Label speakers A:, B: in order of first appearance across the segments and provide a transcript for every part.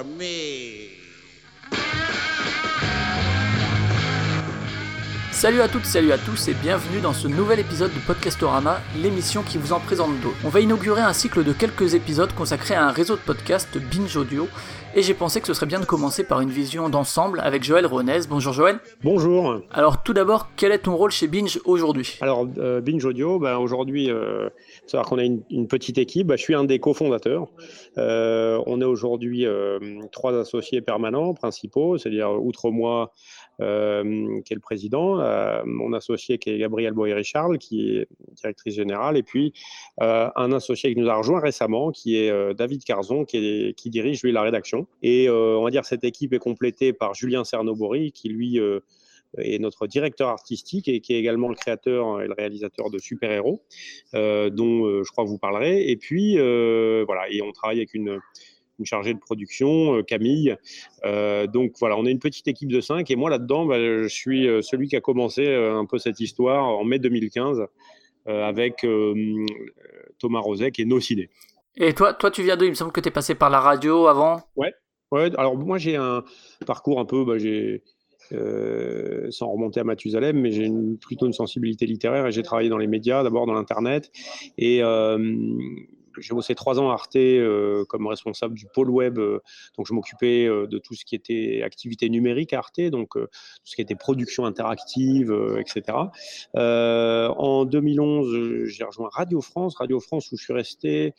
A: for me.
B: Salut à toutes, salut à tous et bienvenue dans ce nouvel épisode de Podcastorama, l'émission qui vous en présente d'autres. On va inaugurer un cycle de quelques épisodes consacrés à un réseau de podcasts Binge Audio et j'ai pensé que ce serait bien de commencer par une vision d'ensemble avec Joël Ronez. Bonjour Joël.
C: Bonjour.
B: Alors tout d'abord, quel est ton rôle chez Binge aujourd'hui?
C: Alors euh, Binge Audio, ben, aujourd'hui, euh, c'est-à-dire qu'on a une, petite équipe, ben, je suis un des cofondateurs. Euh, on est aujourd'hui euh, trois associés permanents, principaux, c'est-à-dire outre moi, euh, qui est le président, euh, mon associé qui est Gabriel Boyer-Charles, qui est directrice générale, et puis euh, un associé qui nous a rejoint récemment, qui est David Carzon, qui, qui, dirige lui la rédaction. Et on va dire cette équipe est complétée par Julien Cernobori, qui lui est notre directeur artistique et qui est également le créateur et le réalisateur de Super Héros, dont je crois que vous parlerez. Et puis, voilà, et on travaille avec une, une chargée de production, euh, Camille. Euh, donc voilà, on est une petite équipe de cinq et moi là-dedans, bah, je suis euh, celui qui a commencé un peu cette histoire en mai 2015 avec Thomas Roset qui est No Ciné.
B: Et toi, toi, tu viens d'où? Il me semble que tu es passé par la radio avant.
C: Ouais, ouais. Alors moi, j'ai un parcours un peu, bah, j'ai sans remonter à Mathusalem, mais j'ai plutôt une sensibilité littéraire et j'ai travaillé dans les médias, d'abord dans l'internet et j'ai bossé trois ans à Arte euh, comme responsable du pôle web. Euh, donc, je m'occupais euh, de tout ce qui était activité numérique à Arte, donc tout ce qui était production interactive, etc. en 2011, j'ai rejoint Radio France. Radio France, où je suis resté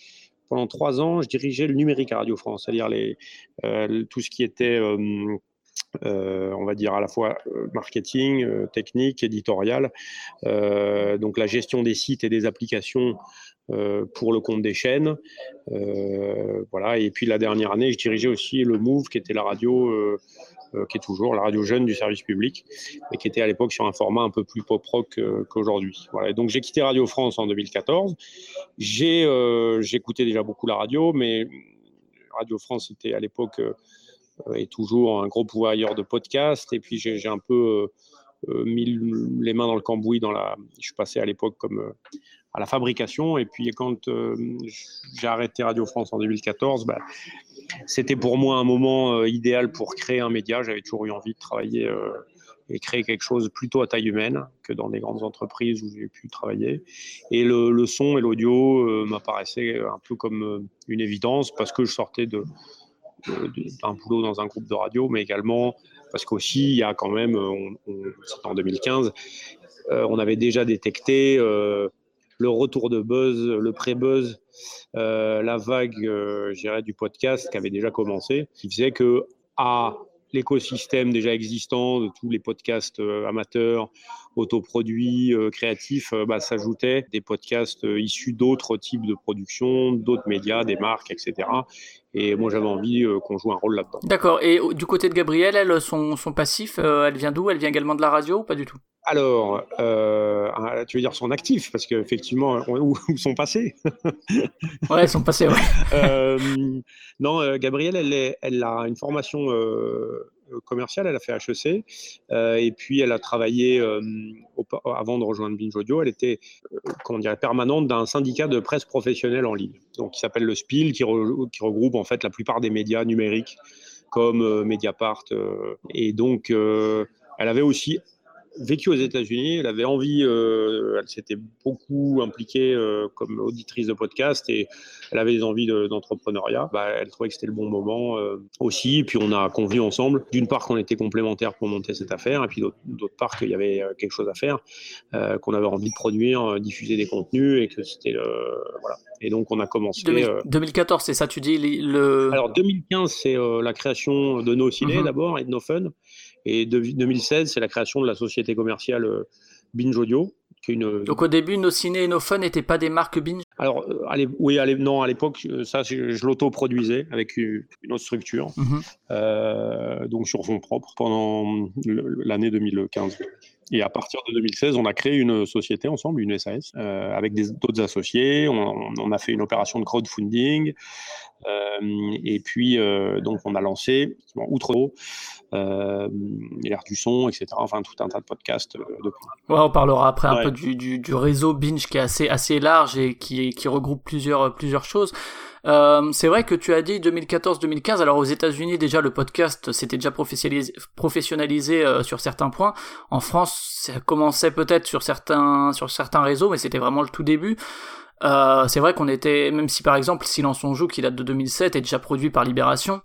C: pendant trois ans. Je dirigeais le numérique à Radio France, c'est-à-dire tout ce qui était. on va dire à la fois marketing, technique, éditorial, donc la gestion des sites et des applications pour le compte des chaînes. Euh, voilà. Et puis la dernière année, je dirigeais aussi le Move, qui était la radio, euh, qui est toujours la radio jeune du service public, et qui était à l'époque sur un format un peu plus pop-rock qu'aujourd'hui. Voilà. donc j'ai quitté Radio France en 2014. J'ai j'écoutais déjà beaucoup la radio, mais Radio France était à l'époque et toujours un gros pouvoir de podcast. Et puis j'ai un peu mis les mains dans le cambouis. Dans la, je suis passé à l'époque comme à la fabrication. Et puis quand euh, j'ai arrêté Radio France en 2014, bah, c'était pour moi un moment euh, idéal pour créer un média. J'avais toujours eu envie de travailler euh, et créer quelque chose plutôt à taille humaine que dans des grandes entreprises où j'ai pu travailler. Et le, son et l'audio m'apparaissaient un peu comme une évidence parce que je sortais d'un boulot dans un groupe de radio, mais également parce qu'aussi, il y a quand même, c'était en 2015, on avait déjà détecté le retour de buzz, le pré-buzz, euh, la vague, euh, du podcast qui avait déjà commencé, qui faisait que à l'écosystème déjà existant de tous les podcasts euh, amateurs, autoproduits, euh, créatifs, bah, s'ajoutaient des podcasts issus d'autres types de productions, d'autres médias, des marques, etc. Et moi, j'avais envie qu'on joue un rôle là-dedans.
B: D'accord. Et du côté de Gabriel, elle, son, son passif, elle vient d'où? Elle vient également de la radio ou pas du tout?
C: Alors, euh, tu veux dire son actif, parce qu'effectivement, où, sont passés?
B: Ouais, ils sont passés, ouais.
C: euh, non, euh, Gabrielle, elle, elle, a une formation euh, commerciale, elle a fait HEC, euh, et puis elle a travaillé, avant de rejoindre Binge Audio, elle était, comment dire, permanente d'un syndicat de presse professionnelle en ligne, donc qui s'appelle le SPIL, qui, qui, regroupe en fait la plupart des médias numériques, comme Mediapart, et donc... elle avait aussi vécu aux États-Unis, elle avait envie, euh, elle s'était beaucoup impliquée euh, comme auditrice de podcast et elle avait des envies d'entrepreneuriat. bah, elle trouvait que c'était le bon moment euh, aussi. Et puis on a convenu ensemble, d'une part qu'on était complémentaires pour monter cette affaire, et puis d'autre part qu'il y avait quelque chose à faire, qu'on avait envie de produire, diffuser des contenus et que c'était voilà. Et donc on a commencé.
B: 2014, c'est ça, tu dis le.
C: Alors 2015, c'est la création de No Ciné mhm. d'abord et de No Fun. Et 2016, c'est la création de la société commerciale euh, Binge Audio.
B: Qui une... Donc au début, nos ciné et nos fun n'étaient pas des marques Binge?
C: Alors, euh, allez, oui, allez, non, à l'époque, euh, ça, je, l'auto-produisais avec une, autre structure, mhm. donc sur fonds propres pendant l'année 2015. Et à partir de 2016, on a créé une société ensemble, une SAS, euh, avec d'autres associés. On, on, a fait une opération de crowdfunding. Euh, et puis, euh, donc, on a lancé, outre euh, l'air du son, etc. Enfin, tout un tas de podcasts. Depuis.
B: Ouais, on parlera après un peu du, du, du, réseau Binge qui est assez, assez large et qui, qui regroupe plusieurs, plusieurs choses. Euh, c'est vrai que tu as dit 2014-2015. Alors aux États-Unis déjà le podcast s'était déjà professionnalisé, euh, sur certains points. En France, ça commençait peut-être sur certains sur certains réseaux, mais c'était vraiment le tout début. Euh, c'est vrai qu'on était, même si par exemple Silence on joue, qui date de 2007, est déjà produit par Libération,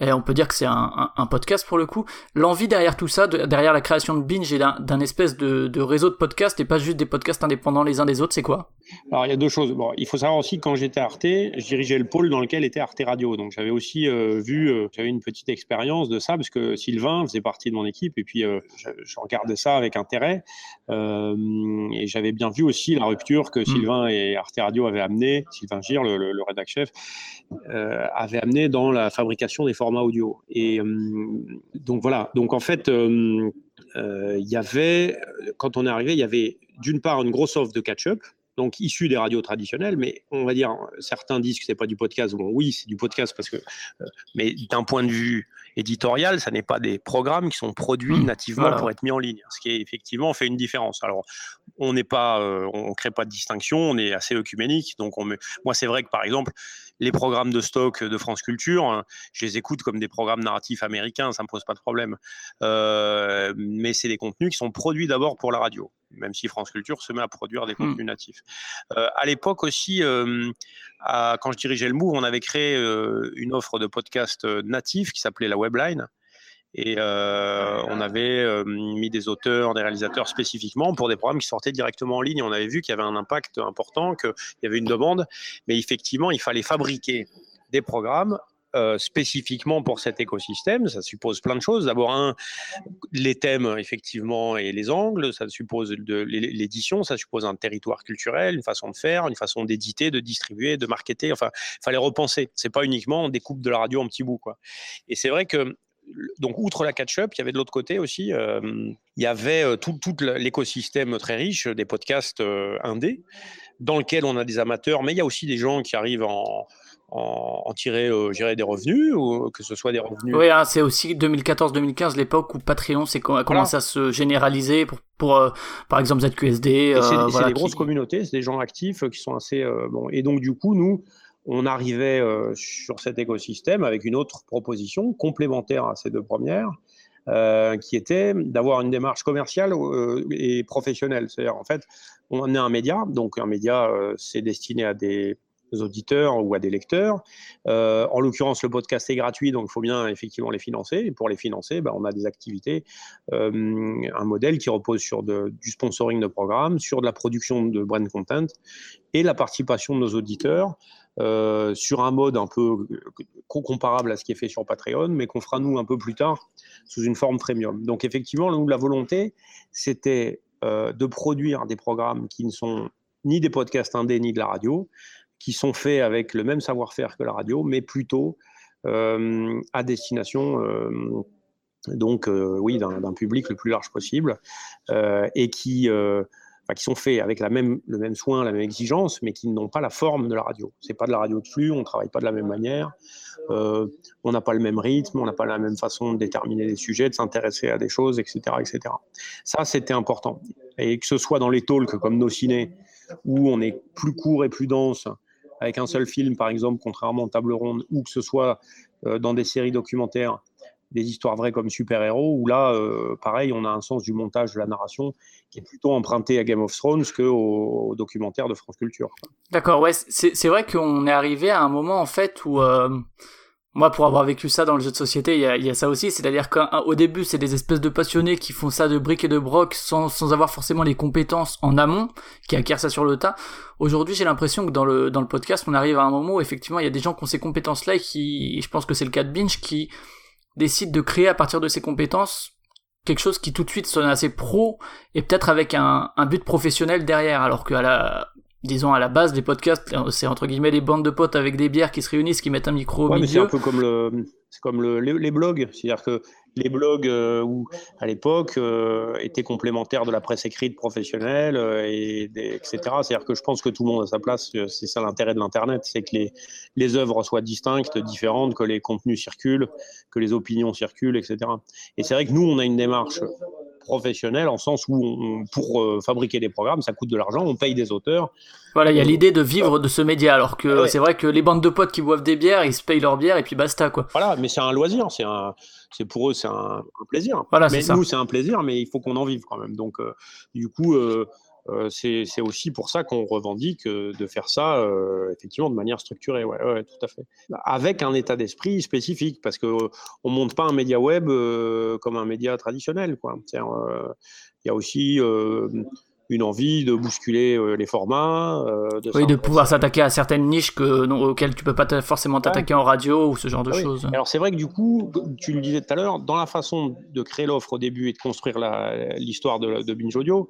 B: et on peut dire que c'est un, un, podcast pour le coup. L'envie derrière tout ça, derrière la création de Binge et d'un espèce de, de, réseau de podcasts et pas juste des podcasts indépendants les uns des autres, c'est quoi?
C: Alors il y a deux choses. Bon, il faut savoir aussi que quand j'étais Arte, je dirigeais le pôle dans lequel était Arte Radio. Donc j'avais aussi euh, vu, euh, j'avais une petite expérience de ça parce que Sylvain faisait partie de mon équipe et puis euh, je, je, regardais ça avec intérêt et j'avais bien vu aussi la rupture que mmh. Sylvain et Arte Radio avaient amené, Sylvain Gir, le, le, le rédac chef, avait amené dans la fabrication des format audio. Et euh, donc voilà, donc en fait, euh, euh, il y avait, quand on est arrivé, il y avait d'une part une grosse offre de catch-up, donc issu des radios traditionnelles, mais on va dire, certains disent que c'est pas du podcast. Bon, oui, c'est du podcast parce que, mais d'un point de vue éditorial, ça n'est pas des programmes qui sont produits nativement pour être mis en ligne, ce qui est effectivement fait une différence. Alors, on n'est pas, on crée pas de distinction, on est assez œcuménique, donc on moi c'est vrai que par exemple, les programmes de stock de France Culture, hein, je les écoute comme des programmes narratifs américains, ça me pose pas de problème. Euh, mais c'est des contenus qui sont produits d'abord pour la radio, même si France Culture se met à produire des hmm. contenus natifs. Euh, à l'époque aussi, euh, quand je dirigeais le Move, on avait créé une offre de podcast natif qui s'appelait la Webline. Et euh, on avait euh, mis des auteurs, des réalisateurs spécifiquement pour des programmes qui sortaient directement en ligne. On avait vu qu'il y avait un impact important, qu'il y avait une demande, mais effectivement, il fallait fabriquer des programmes euh, spécifiquement pour cet écosystème. Ça suppose plein de choses. D'abord, un, les thèmes, effectivement, et les angles. Ça suppose l'édition. Ça suppose un territoire culturel, une façon de faire, une façon d'éditer, de distribuer, de marketer. Enfin, il fallait repenser. C'est pas uniquement on découpe de la radio en petits bouts, quoi. Et c'est vrai que donc, outre la catch-up, il y avait de l'autre côté aussi, euh, il y avait euh, tout, l'écosystème très riche des podcasts euh, indés, dans lequel on a des amateurs, mais il y a aussi des gens qui arrivent en, en, tirer des revenus, ou que ce soit des revenus.
B: Oui, hein, c'est aussi 2014-2015, l'époque où Patreon a commencé à se généraliser pour, pour par exemple ZQSD.
C: c'est des grosses communautés, c'est des gens actifs qui sont assez. bon, et donc, du coup, nous on arrivait euh, sur cet écosystème avec une autre proposition complémentaire à ces deux premières, euh, qui était d'avoir une démarche commerciale euh, et professionnelle. C'est-à-dire, en fait, on est un média, donc un média, c'est destiné à des auditeurs ou à des lecteurs. en l'occurrence, le podcast est gratuit, donc il faut bien effectivement les financer. Et pour les financer, ben, on a des activités, un modèle qui repose sur du sponsoring de programmes, sur de la production de brand content et la participation de nos auditeurs euh, sur un mode un peu euh, comparable à ce qui est fait sur Patreon, mais qu'on fera nous un peu plus tard sous une forme premium. Donc effectivement, nous, la volonté, c'était euh, de produire des programmes qui ne sont ni des podcasts indés ni de la radio, qui sont faits avec le même savoir-faire que la radio, mais plutôt à destination donc oui d'un public le plus large possible et qui qui sont faits avec le même soin, la même exigence, mais qui n'ont pas la forme de la radio. C'est pas de la radio de flux, on travaille pas de la même manière, euh, on n'a pas le même rythme, on n'a pas la même façon de déterminer les sujets, de s'intéresser à des choses, etc., etc. Ça, c'était important. Et que ce soit dans les talks comme nos ciné, où on est plus court et plus dense, avec un seul film, par exemple, contrairement aux table ronde, ou que ce soit euh, dans des séries documentaires, des histoires vraies comme super-héros, où là, euh, pareil, on a un sens du montage, de la narration, qui est plutôt emprunté à Game of Thrones qu'au au documentaire de France Culture.
B: D'accord, ouais, c'est vrai qu'on est arrivé à un moment, en fait, où... Euh, moi, pour avoir vécu ça dans le jeu de société, il y a, ça aussi, c'est-à-dire qu'au début, c'est des espèces de passionnés qui font ça de briques et de broc sans, sans avoir forcément les compétences en amont, qui acquièrent ça sur le tas. Aujourd'hui, j'ai l'impression que dans le, dans le podcast, on arrive à un moment où effectivement, il y a des gens qui ont ces compétences-là et qui, je pense que c'est le cas de Binge, qui, décide de créer à partir de ses compétences quelque chose qui tout de suite sonne assez pro et peut-être avec un, un but professionnel derrière alors qu'à la disons à la base des podcasts c'est entre guillemets des bandes de potes avec des bières qui se réunissent qui mettent un micro au
C: milieu. c'est un peu comme le c'est comme le, les, blogs c'est-à-dire que les blogs euh, où à l'époque euh, étaient complémentaires de la presse écrite professionnelle euh, et etc c'est-à-dire que je pense que tout le monde a sa place c'est ça l'intérêt de l'internet c'est que les les œuvres soient distinctes différentes que les contenus circulent que les opinions circulent etc et c'est vrai que nous on a une démarche professionnel en sens où pour euh, fabriquer des programmes, ça coûte de l'argent, on paye des auteurs.
B: Voilà, il y a l'idée de vivre de ce média, alors que c'est vrai que les bandes de potes qui boivent des bières, ils se payent leur bière et puis basta quoi.
C: Voilà, mais c'est un loisir, c'est un, c'est pour eux c'est un, plaisir. Voilà, mais nous c'est un plaisir, mais il faut qu'on en vive quand même. Donc euh, du coup, euh, euh, c'est aussi pour ça qu'on revendique de faire ça effectivement de manière structurée, ouais, ouais, tout à fait. Avec un état d'esprit spécifique, parce qu'on ne monte pas un média web comme un média traditionnel. Il y a aussi une envie de bousculer les formats.
B: de oui, de pouvoir s'attaquer à certaines niches que, auxquelles tu peux pas forcément t'attaquer en radio ou ce genre de ah choses.
C: Alors c'est vrai que du coup, tu le disais tout à l'heure, dans la façon de créer l'offre au début et de construire l'histoire de, de Binge Audio,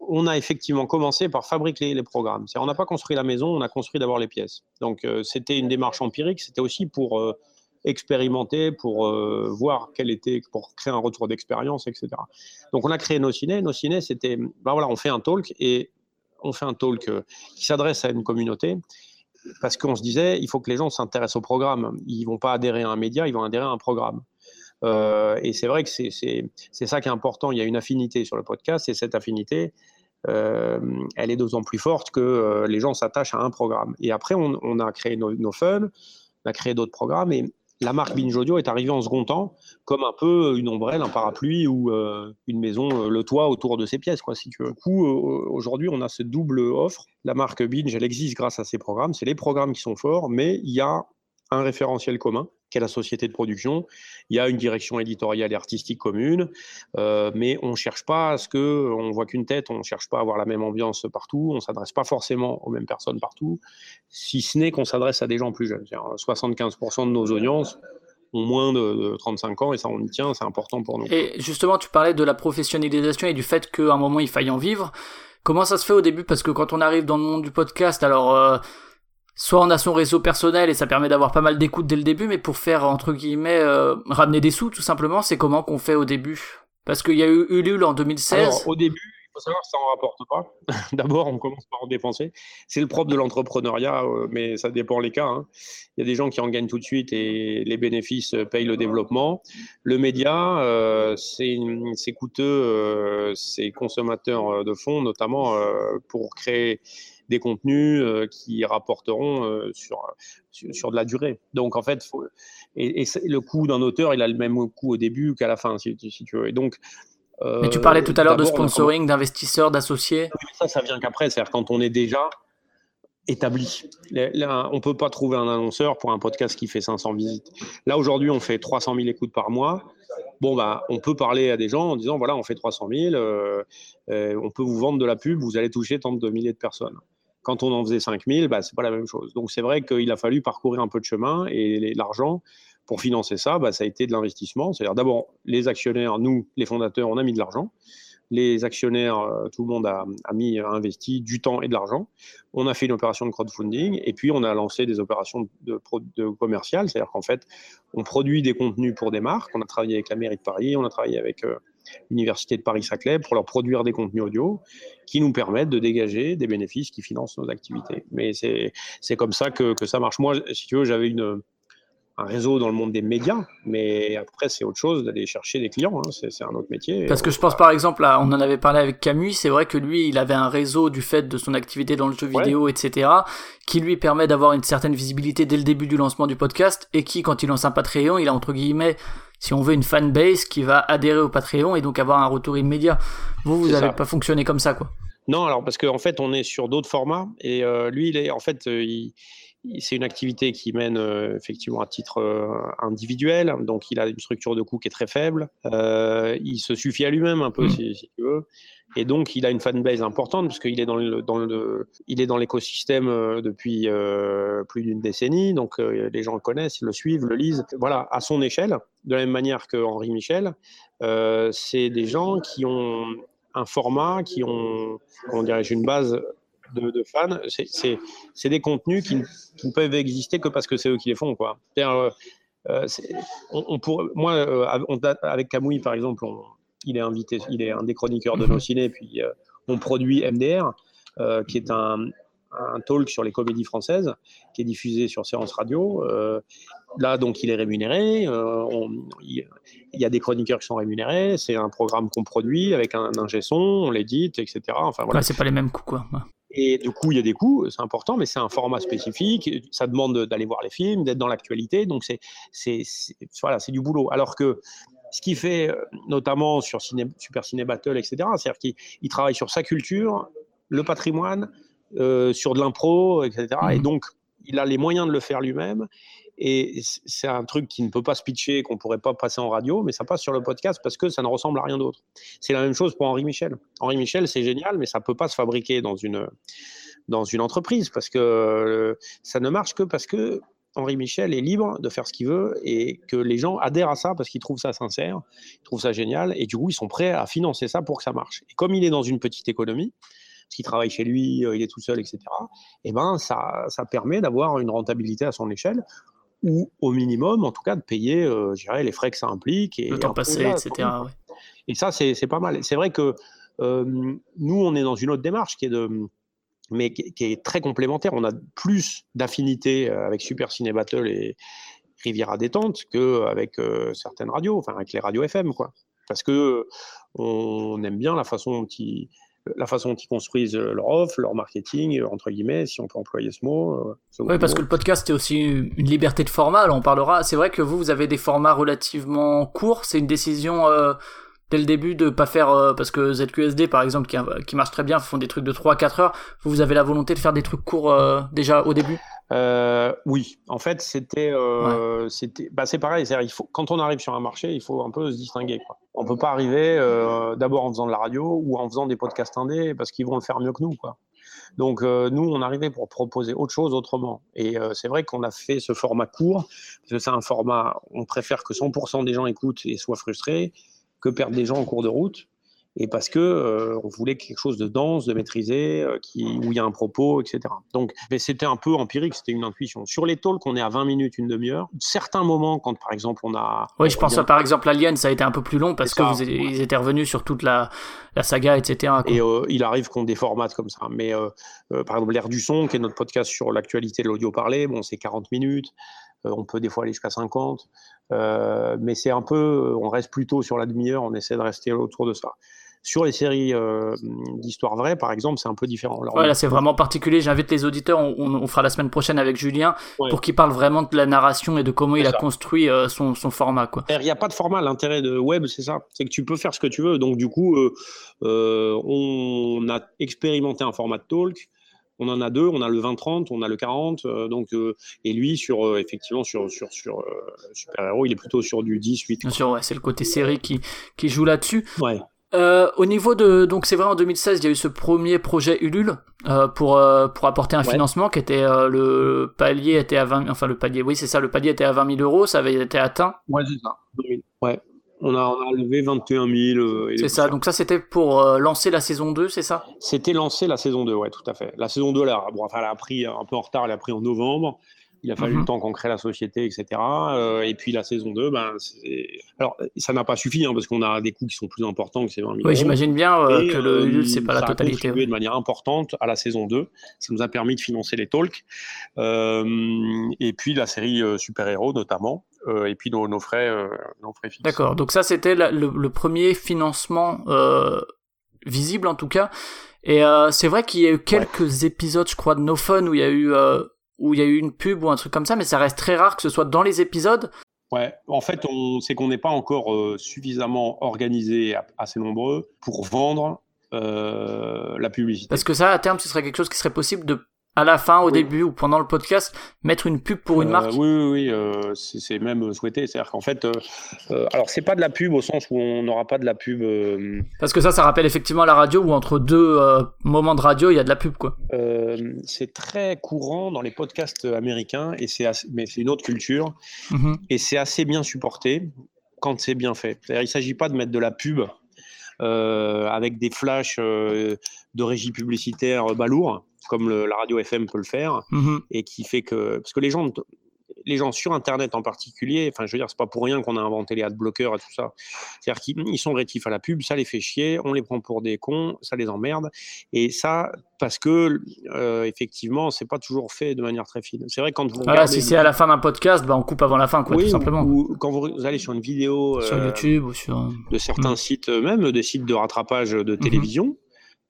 C: on a effectivement commencé par fabriquer les programmes. On n'a pas construit la maison, on a construit d'abord les pièces. Donc euh, c'était une démarche empirique, c'était aussi pour euh, expérimenter, pour euh, voir quel était, pour créer un retour d'expérience, etc. Donc on a créé nos ciné. Nos ciné, c'était, ben voilà, on fait un talk et on fait un talk qui s'adresse à une communauté parce qu'on se disait, il faut que les gens s'intéressent au programme. Ils vont pas adhérer à un média, ils vont adhérer à un programme. Euh, et c'est vrai que c'est ça qui est important. Il y a une affinité sur le podcast et cette affinité, euh, elle est d'autant plus forte que euh, les gens s'attachent à un programme. Et après, on, a créé nos, nos fun, on a créé d'autres programmes et la marque Binge Audio est arrivée en second temps comme un peu une ombrelle, un parapluie ou une maison, le toit autour de ces pièces, quoi, si coup, aujourd'hui, on a cette double offre. La marque Binge, elle existe grâce à ces programmes. C'est les programmes qui sont forts, mais il y a un référentiel commun qu'est la société de production. Il y a une direction éditoriale et artistique commune, euh, mais on ne cherche pas à ce que on voit qu'une tête, on ne cherche pas à avoir la même ambiance partout, on ne s'adresse pas forcément aux mêmes personnes partout, si ce n'est qu'on s'adresse à des gens plus jeunes. 75% de nos audiences ont moins de, 35 ans et ça on y tient, c'est important pour nous.
B: Et justement, tu parlais de la professionnalisation et du fait qu'à un moment il faille en vivre. Comment ça se fait au début? Parce que quand on arrive dans le monde du podcast, alors euh, soit on a son réseau personnel et ça permet d'avoir pas mal d'écoute dès le début, mais pour faire entre guillemets euh, ramener des sous tout simplement, c'est comment qu'on fait au début Parce qu'il y a eu Ulule en 2016. Alors,
C: au début, il faut savoir que ça en rapporte pas. D'abord, on commence par en dépenser. C'est le propre de l'entrepreneuriat, euh, mais ça dépend les cas. Hein. Il y a des gens qui en gagnent tout de suite et les bénéfices payent le développement. Le média, euh, c'est coûteux, c'est consommateur de fonds, notamment pour créer des contenus euh, qui rapporteront euh, sur, sur, de la durée. Donc en fait, faut, et, le coût d'un auteur, il a le même coût au début qu'à la fin, si, tu veux. Et donc,
B: mais tu parlais tout à l'heure de sponsoring, d'investisseurs, d'associés.
C: ça, ça vient qu'après, c'est-à-dire quand on est déjà établi. on ne peut pas trouver un annonceur pour un podcast qui fait 500 visites. Là, aujourd'hui, on fait 300 000 écoutes par mois. Bon, bah, on peut parler à des gens en disant, voilà, on fait 300 000, euh, on peut vous vendre de la pub, vous allez toucher tant de milliers de personnes. Quand on en faisait 5000, bah, ce n'est pas la même chose. Donc c'est vrai qu'il a fallu parcourir un peu de chemin et l'argent pour financer ça, bah, ça a été de l'investissement. C'est-à-dire d'abord les actionnaires, nous, les fondateurs, on a mis de l'argent. Les actionnaires, euh, tout le monde a, mis, a investi du temps et de l'argent. On a fait une opération de crowdfunding et puis on a lancé des opérations de, de commerciales. C'est-à-dire qu'en fait, on produit des contenus pour des marques. On a travaillé avec la mairie de Paris, on a travaillé avec euh, l'Université de Paris-Saclay pour leur produire des contenus audio qui nous permettent de dégager des bénéfices qui financent nos activités. Mais c'est comme ça que, que, ça marche. Moi, si tu veux, j'avais une, un réseau dans le monde des médias, mais après, c'est autre chose d'aller chercher des clients. Hein. C'est un autre métier.
B: Parce que je pense, par exemple, on en avait parlé avec Camus, c'est vrai que lui, il avait un réseau du fait de son activité dans le jeu vidéo, etc., qui lui permet d'avoir une certaine visibilité dès le début du lancement du podcast, et qui, quand il lance un Patreon, il a entre guillemets si on veut une fanbase qui va adhérer au Patreon et donc avoir un retour immédiat. Vous, vous n'avez pas fonctionné comme ça, quoi.
C: Non, alors parce qu'en fait, on est sur d'autres formats et euh, lui, il est en fait, euh, c'est une activité qui mène euh, effectivement à titre individuel, donc il a une structure de coût qui est très faible. il se suffit à lui-même un peu, mmh. si, tu veux. Et donc, il a une fanbase importante puisqu'il est dans le, dans le, il est dans l'écosystème euh, depuis euh, plus d'une décennie. Donc, euh, les gens le connaissent, ils le suivent, le lisent. Voilà, à son échelle, de la même manière que Henri Michel, c'est des gens qui ont un format, qui ont, comment dirais-je, une base de, de fans. C'est des contenus qui, ne peuvent exister que parce que c'est eux qui les font, quoi. on, moi, avec Camouille, par exemple, on, il est invité, il est un des chroniqueurs de nos ciné, puis euh, on produit MDR, euh, qui est un, talk sur les comédies françaises, qui est diffusé sur Séance Radio. Euh, là, donc, il est rémunéré. il, y a des chroniqueurs qui sont rémunérés. C'est un programme qu'on produit avec un ingé son, on l'édite, etc. Enfin, voilà.
B: c'est pas les mêmes coûts, quoi.
C: Et du coup, il y a des coûts, c'est important, mais c'est un format spécifique. Ça demande d'aller voir les films, d'être dans l'actualité. Donc, c'est, c'est, voilà, c'est du boulot. Alors que ce qui fait, notamment sur Super Ciné Battle, etc., c'est-à-dire qu'il travaille sur sa culture, le patrimoine, euh, sur de l'impro, etc. Et mmh. donc, il a les moyens de le faire lui-même. Et c'est un truc qui ne peut pas se pitcher, qu'on ne pourrait pas passer en radio, mais ça passe sur le podcast parce que ça ne ressemble à rien d'autre. C'est la même chose pour Henri Michel. Henri Michel, c'est génial, mais ça ne peut pas se fabriquer dans une, dans une entreprise parce que euh, ça ne marche que parce que Henri Michel est libre de faire ce qu'il veut et que les gens adhèrent à ça parce qu'ils trouvent ça sincère, ils trouvent ça génial et du coup ils sont prêts à financer ça pour que ça marche. Et comme il est dans une petite économie, parce qu'il travaille chez lui, euh, il est tout seul, etc. Et eh ben ça, ça permet d'avoir une rentabilité à son échelle ou au minimum, en tout cas, de payer, euh, les frais que ça implique.
B: Et le temps passé, etc.
C: Et ça, c'est pas mal. C'est vrai que euh, nous, on est dans une autre démarche qui est de mais qui, est très complémentaire. On a plus d'affinité euh, avec Super Ciné Battle et Riviera Détente qu'avec euh, certaines radios, enfin avec les radios FM, quoi. Parce que on aime bien la façon dont ils, la façon dont ils construisent euh, leur offre, leur marketing, euh, entre guillemets, si on peut employer ce mot.
B: Euh, oui, parce que le podcast est aussi une liberté de format. Alors on parlera. C'est vrai que vous, vous avez des formats relativement courts. C'est une décision dès le début de pas faire parce que ZQSD par exemple qui, qui marche très bien font des trucs de 3 à 4 heures. Vous, vous avez la volonté de faire des trucs courts déjà au début?
C: Euh, oui, en fait, c'était, euh, c'était, bah, c'est pareil. Il faut, quand on arrive sur un marché, il faut un peu se distinguer. Quoi. On peut pas arriver euh, d'abord en faisant de la radio ou en faisant des podcasts indés parce qu'ils vont le faire mieux que nous. Quoi. Donc nous, on arrivait pour proposer autre chose autrement. Et c'est vrai qu'on a fait ce format court parce que c'est un format. On préfère que 100% des gens écoutent et soient frustrés que perdre des gens en cours de route et parce que euh, on voulait quelque chose de dense, de maîtrisé, euh, qui, où il y a un propos, etc. Donc, mais c'était un peu empirique, c'était une intuition. Sur les talks, on est à 20 minutes, une demi-heure. Certains moments, quand par exemple on a...
B: Oui, je pense à, par exemple Alien, ça a été un peu plus long parce que ils étaient revenus sur toute la, la saga, etc.
C: Et euh, il arrive qu'on déformate comme ça. Mais par exemple, l'air du son, qui est notre podcast sur l'actualité de l'audio parlé, bon, c'est 40 minutes. On peut des fois aller jusqu'à 50. mais c'est un peu, on reste plutôt sur la demi-heure, on essaie de rester autour de ça. Sur les séries euh, d'histoire vraie, par exemple, c'est un peu différent.
B: Alors, là, c'est vraiment particulier. J'invite les auditeurs, on, fera la semaine prochaine avec Julien, pour qu'il parle vraiment de la narration et de comment il a construit euh, son, format. Quoi.
C: Il n'y a pas de format. L'intérêt de web, c'est ça. C'est que tu peux faire ce que tu veux. Donc, du coup, euh, on a expérimenté un format de talk on en a deux, on a le 20-30, on a le 40, donc et lui sur effectivement sur sur sur super héros, il est plutôt sur du 10 8.
B: Bien sûr, ouais, c'est le côté série qui qui joue là-dessus.
C: Ouais.
B: Euh, au niveau de donc c'est vrai en 2016 il y a eu ce premier projet Ulule euh, pour euh, pour apporter un financement qui était euh, le palier était à 20 enfin le palier oui c'est ça le palier était à 20 000 euros ça avait été atteint
C: ouais c'est ça ouais on a, on a levé 21 000
B: c'est ça donc ça c'était pour lancer la saison 2 c'est ça?
C: C'était lancer la saison 2 ouais tout à fait la saison 2 là bon, enfin, elle a pris un peu en retard elle a pris en novembre il a fallu le mhm. temps qu'on crée la société, etc. Euh, et puis la saison 2, ben, alors ça n'a pas suffi hein, parce qu'on a des coûts qui sont plus importants que ces 20 000
B: Oui, j'imagine bien euh, que le Ulule, c'est pas la totalité.
C: Ça a de manière importante à la saison 2. Ça nous a permis de financer les talks. Euh, et puis la série super-héros notamment. Et puis nos, nos frais, nos frais fixes.
B: D'accord. Donc ça, c'était le, premier financement visible en tout cas. Et c'est vrai qu'il y a eu quelques épisodes, je crois, de No Fun où il y a eu où il y a eu une pub ou un truc comme ça, mais ça reste très rare que ce soit dans les épisodes.
C: Ouais, en fait, on c'est qu'on n'est pas encore euh, suffisamment organisé, assez nombreux pour vendre euh, la publicité.
B: Parce que ça, à terme, ce serait quelque chose qui serait possible de à la fin, au début ou pendant le podcast, mettre une pub pour une euh, marque
C: Oui, oui, oui euh, c'est même souhaité. C'est-à-dire qu'en fait, euh, alors c'est pas de la pub au sens où on n'aura pas de la pub.
B: Parce que ça, ça rappelle effectivement la radio où entre deux moments de radio, il y a de la pub, quoi.
C: c'est très courant dans les podcasts américains et c'est mais c'est une autre culture mm-hmm. et c'est assez bien supporté quand c'est bien fait. C'est-à-dire, il s'agit pas de mettre de la pub. Avec des flashs de régie publicitaire balourd comme la radio FM peut le faire, mhm. et qui fait que parce que les gens les gens sur Internet en particulier, enfin, je veux dire, c'est pas pour rien qu'on a inventé les ad bloqueurs et tout ça. C'est-à-dire qu'ils sont rétifs à la pub, ça les fait chier, on les prend pour des cons, ça les emmerde. Et ça, parce que euh, effectivement, c'est pas toujours fait de manière très fine. C'est vrai quand vous
B: voilà, si c'est à la fin d'un podcast, bah, on coupe avant la fin, quoi, tout simplement.
C: Ou, quand vous allez sur une vidéo
B: sur YouTube ou sur
C: de certains mm. sites, même des sites de rattrapage de mm-hmm. télévision.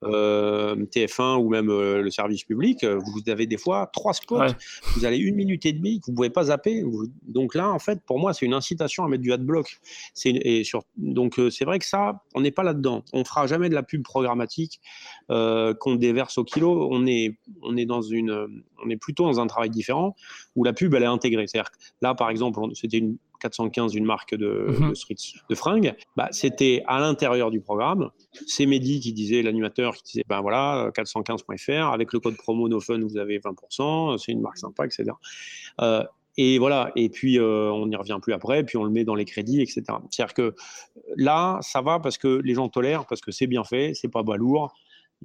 C: Euh, TF1 ou même euh, le service public, euh, vous avez des fois trois spots, vous avez une minute et demie vous pouvez pas zapper. Donc là, en fait, pour moi, c'est une incitation à mettre du adblock. Et sur, donc c'est vrai que ça, on n'est pas là-dedans. On fera jamais de la pub programmatique qu'on déverse au kilo. On est, on est dans une, on est plutôt dans un travail différent où la pub elle est intégrée. C'est-à-dire là, par exemple, c'était une 415 d'une marque de, mhm. de, fringues, bah, c'était à l'intérieur du programme. C'est Mehdi qui disait, l'animateur qui disait, ben voilà, 415.fr, avec le code promo NoFun, vous avez 20%, c'est une marque sympa, etc. Euh, et voilà, et puis euh, on n'y revient plus après, puis on le met dans les crédits, etc. C'est-à-dire que là, ça va parce que les gens tolèrent, parce que c'est bien fait, c'est pas balourd,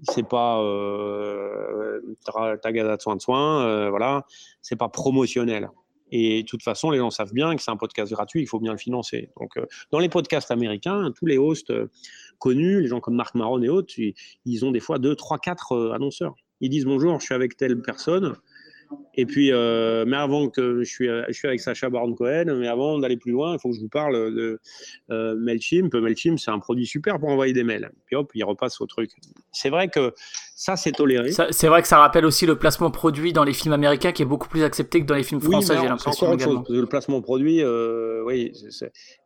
C: c'est pas euh, tagada de soin de soin, euh, voilà, c'est pas promotionnel. Et de toute façon, les gens savent bien que c'est un podcast gratuit, il faut bien le financer. Donc, euh, dans les podcasts américains, tous les hosts euh, connus, les gens comme Marc Maron et autres, ils, ont des fois deux, trois, quatre euh, annonceurs. Ils disent bonjour, je suis avec telle personne. Et puis, euh, mais avant que je suis, je avec Sacha Baron Cohen, mais avant d'aller plus loin, il faut que je vous parle de euh, Mailchimp. Mailchimp, c'est un produit super pour envoyer des mails. Puis hop, il repasse au truc. C'est vrai que ça, c'est toléré.
B: C'est vrai que ça rappelle aussi le placement produit dans les films américains qui est beaucoup plus accepté que dans les films français, j'ai l'impression.
C: encore chose. Le placement produit, euh, oui,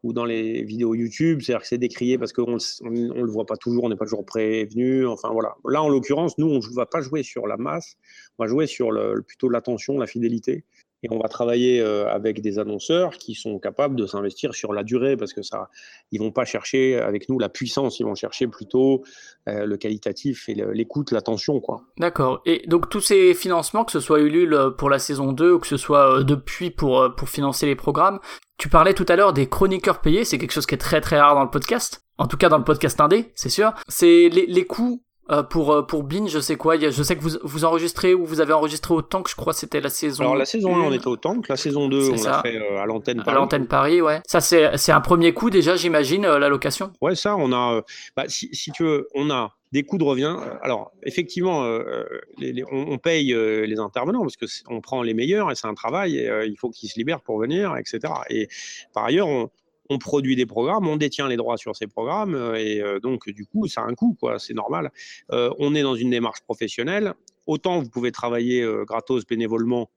C: ou dans les vidéos YouTube, c'est-à-dire que c'est décrié parce qu'on ne le voit pas toujours, on n'est pas toujours prévenu. Enfin voilà. Là, en l'occurrence, nous, on ne va pas jouer sur la masse, on va jouer sur le, plutôt l'attention, la fidélité. Et on va travailler euh, avec des annonceurs qui sont capables de s'investir sur la durée parce que ça, ils vont pas chercher avec nous la puissance, ils vont chercher plutôt euh, le qualitatif et l'écoute, l'attention, quoi.
B: D'accord. Et donc tous ces financements, que ce soit Ulule euh, pour la saison 2 ou que ce soit depuis pour pour financer les programmes, tu parlais tout à l'heure des chroniqueurs payés, c'est quelque chose qui est très très rare dans le podcast. En tout cas dans le podcast indé, c'est sûr. C'est les, les coûts euh, pour euh, pour Bin, je sais quoi. je sais que vous vous enregistrez ou vous avez enregistré au Tank, je crois, c'était la saison.
C: Alors la saison 1, on était au Tank. La saison 2, on l'a fait euh, à l'antenne Paris.
B: À l'antenne Paris, ouais. Ça c'est c'est un premier coup déjà, j'imagine, la location.
C: Ouais, ça, on a. Bah, si, si tu veux, on a des coûts de revient. Alors, effectivement, on, paye les intervenants parce que on prend les meilleurs et c'est un travail. Et, il faut qu'ils se libèrent pour venir, etc. Et par ailleurs, on, on produit des programmes, on détient les droits sur ces programmes, euh, et euh, donc du coup, ça a un coût, quoi, c'est normal. Euh, on est dans une démarche professionnelle. Autant vous pouvez travailler gratos bénévolement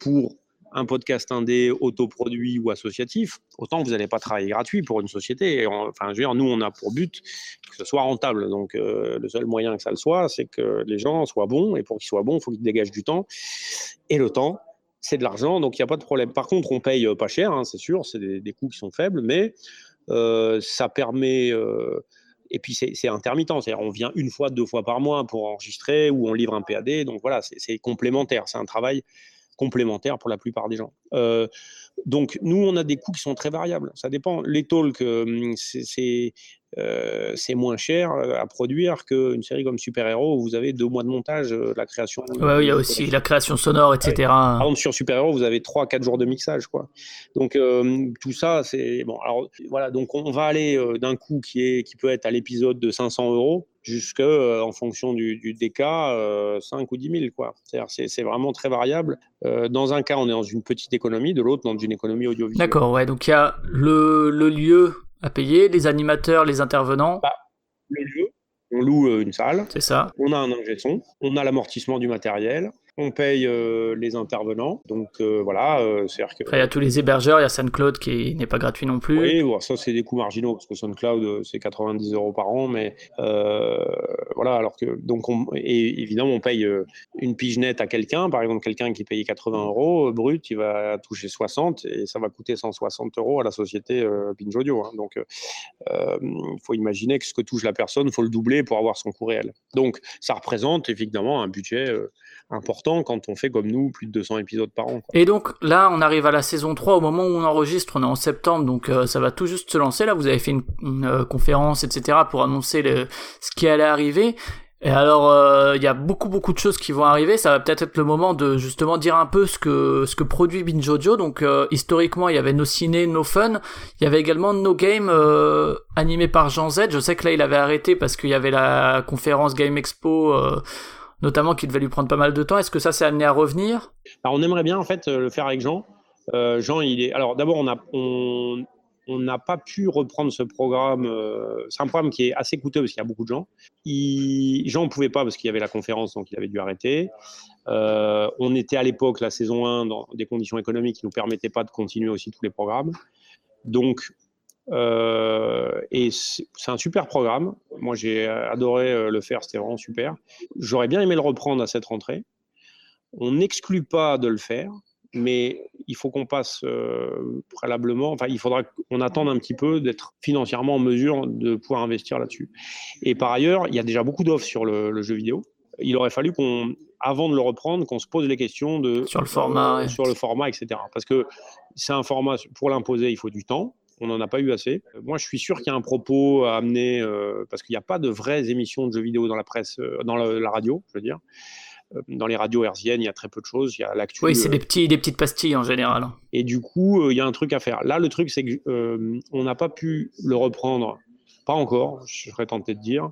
C: pour un podcast indé, autoproduit ou associatif, autant vous n'allez pas travailler gratuit pour une société. enfin, je veux dire, nous, on a pour but que ce soit rentable. Donc, le seul moyen que ça le soit, c'est que les gens soient bons. Et pour qu'ils soient bons, il faut qu'ils dégagent du temps. Et le temps, c'est de l'argent, donc il n'y a pas de problème. Par contre, on paye euh, pas cher, hein, c'est sûr, c'est des, coûts qui sont faibles, mais euh, ça permet. Euh, et puis c'est intermittent, c'est-à-dire on vient une fois, deux fois par mois pour enregistrer ou on livre un PAD, donc voilà, c'est complémentaire, c'est un travail complémentaire pour la plupart des gens. donc nous, on a des coûts qui sont très variables, ça dépend. Les talks, c'est euh, c'est moins cher euh, à produire qu'une série comme Super Héros où vous avez deux mois de montage, euh, la création.
B: Ouais, il y a aussi la création sonore, etc. Par
C: exemple, sur Super Héros, vous avez 3-4 jours de mixage, quoi. Donc tout ça, c'est bon. Alors voilà, donc on va aller d'un coût qui est qui peut être à l'épisode de 500 euros jusque en fonction du, du DK 5 ou 10 000 quoi. C'est vraiment très variable. dans un cas, on est dans une petite économie, de l'autre dans une économie audiovisuelle.
B: D'accord, ouais. Donc il y a le, le lieu à payer, les animateurs, les intervenants
C: bah, Le lieu, on loue euh, une salle.
B: C'est ça.
C: On a un ingé son, on a l'amortissement du matériel, on paye euh, les intervenants. Donc euh, voilà, euh, c'est
B: que. Après, il y a tous les hébergeurs, il y a SoundCloud qui n'est pas gratuit non plus.
C: Oui, bon, ça c'est des coûts marginaux parce que SoundCloud c'est 90 euros par an, mais voilà, alors que donc on, et évidemment on paye une pige nette à quelqu'un, par exemple quelqu'un qui paye 80 euros brut, il va toucher 60 et ça va coûter 160 euros à la société Binge Audio. Hein. donc il faut imaginer que ce que touche la personne, il faut le doubler pour avoir son coût réel. Donc ça représente évidemment un budget important quand on fait comme nous plus de 200 épisodes par an.
B: Et donc là, on arrive à la saison 3 au moment où on enregistre, on est en septembre, donc euh, ça va tout juste se lancer. Là, vous avez fait une, euh, conférence, etc. pour annoncer ce qui allait arriver. Et alors, euh, il y a beaucoup beaucoup de choses qui vont arriver. Ça va peut-être être le moment de justement dire un peu ce que ce que produit Binge Audio. Donc historiquement, il y avait No Ciné, No Fun. Il y avait également No Game euh, animé par Jean Z. Je sais que là, il avait arrêté parce qu'il y avait la conférence Game Expo. Notamment qui devait lui prendre pas mal de temps. Est-ce que ça s'est amené à revenir?
C: Alors on aimerait bien en fait le faire avec Jean. Jean, il est. Alors d'abord, on a, on, n'a pas pu reprendre ce programme. Euh, c'est un programme qui est assez coûteux parce qu'il y a beaucoup de gens. Jean ne pouvait pas parce qu'il y avait la conférence, donc il avait dû arrêter. Euh, on était à l'époque, la saison 1, dans des conditions économiques qui ne nous permettaient pas de continuer aussi tous les programmes. Donc, euh, et c'est un super programme. Moi, j'ai adoré le faire, c'était vraiment super. J'aurais bien aimé le reprendre à cette rentrée. On n'exclut pas de le faire mais il faut qu'on passe euh, préalablement, enfin, il faudra qu'on attende un petit peu d'être financièrement en mesure de pouvoir investir là-dessus. Et par ailleurs, il y a déjà beaucoup d'offres sur le, jeu vidéo. Il aurait fallu qu'on, avant de le reprendre, qu'on se pose les questions de
B: sur le format,
C: euh, sur le format, etc. Parce que c'est un format pour l'imposer, il faut du temps. On n'en a pas eu assez. Moi, je suis sûr qu'il y a un propos à amener, euh, parce qu'il n'y a pas de vraies émissions de jeux vidéo dans la presse, dans la radio, je veux dire. Euh, dans les radios herziennes, il y a très peu de choses. Il y a l'actu.
B: Oui, c'est des, petits, des petites pastilles en général.
C: Et du coup, euh, il y a un truc à faire. Là, le truc, c'est qu'on euh, n'a pas pu le reprendre, pas encore, je serais tenté de dire.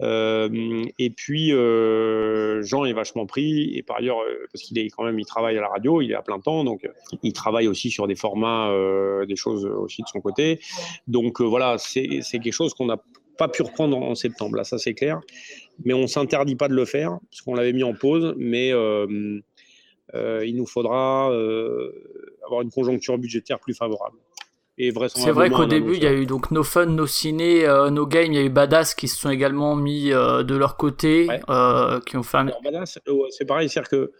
C: Et puis, Jean est vachement pris, et par ailleurs, parce qu'il est quand même, il travaille à la radio, il est à plein temps, donc il travaille aussi sur des formats, des choses aussi de son côté. Donc voilà, c'est quelque chose qu'on n'a pas pu reprendre en, septembre, là, ça c'est clair mais on s'interdit pas de le faire, parce qu'on l'avait mis en pause, mais euh, euh, il nous faudra euh, avoir une conjoncture budgétaire plus favorable.
B: C'est vrai qu'au début, il y a eu donc No Fun, No Ciné, No Game, il y a eu Badass qui se sont également mis de leur côté, qui ont fait
C: Badass, c'est pareil, c'est-à-dire que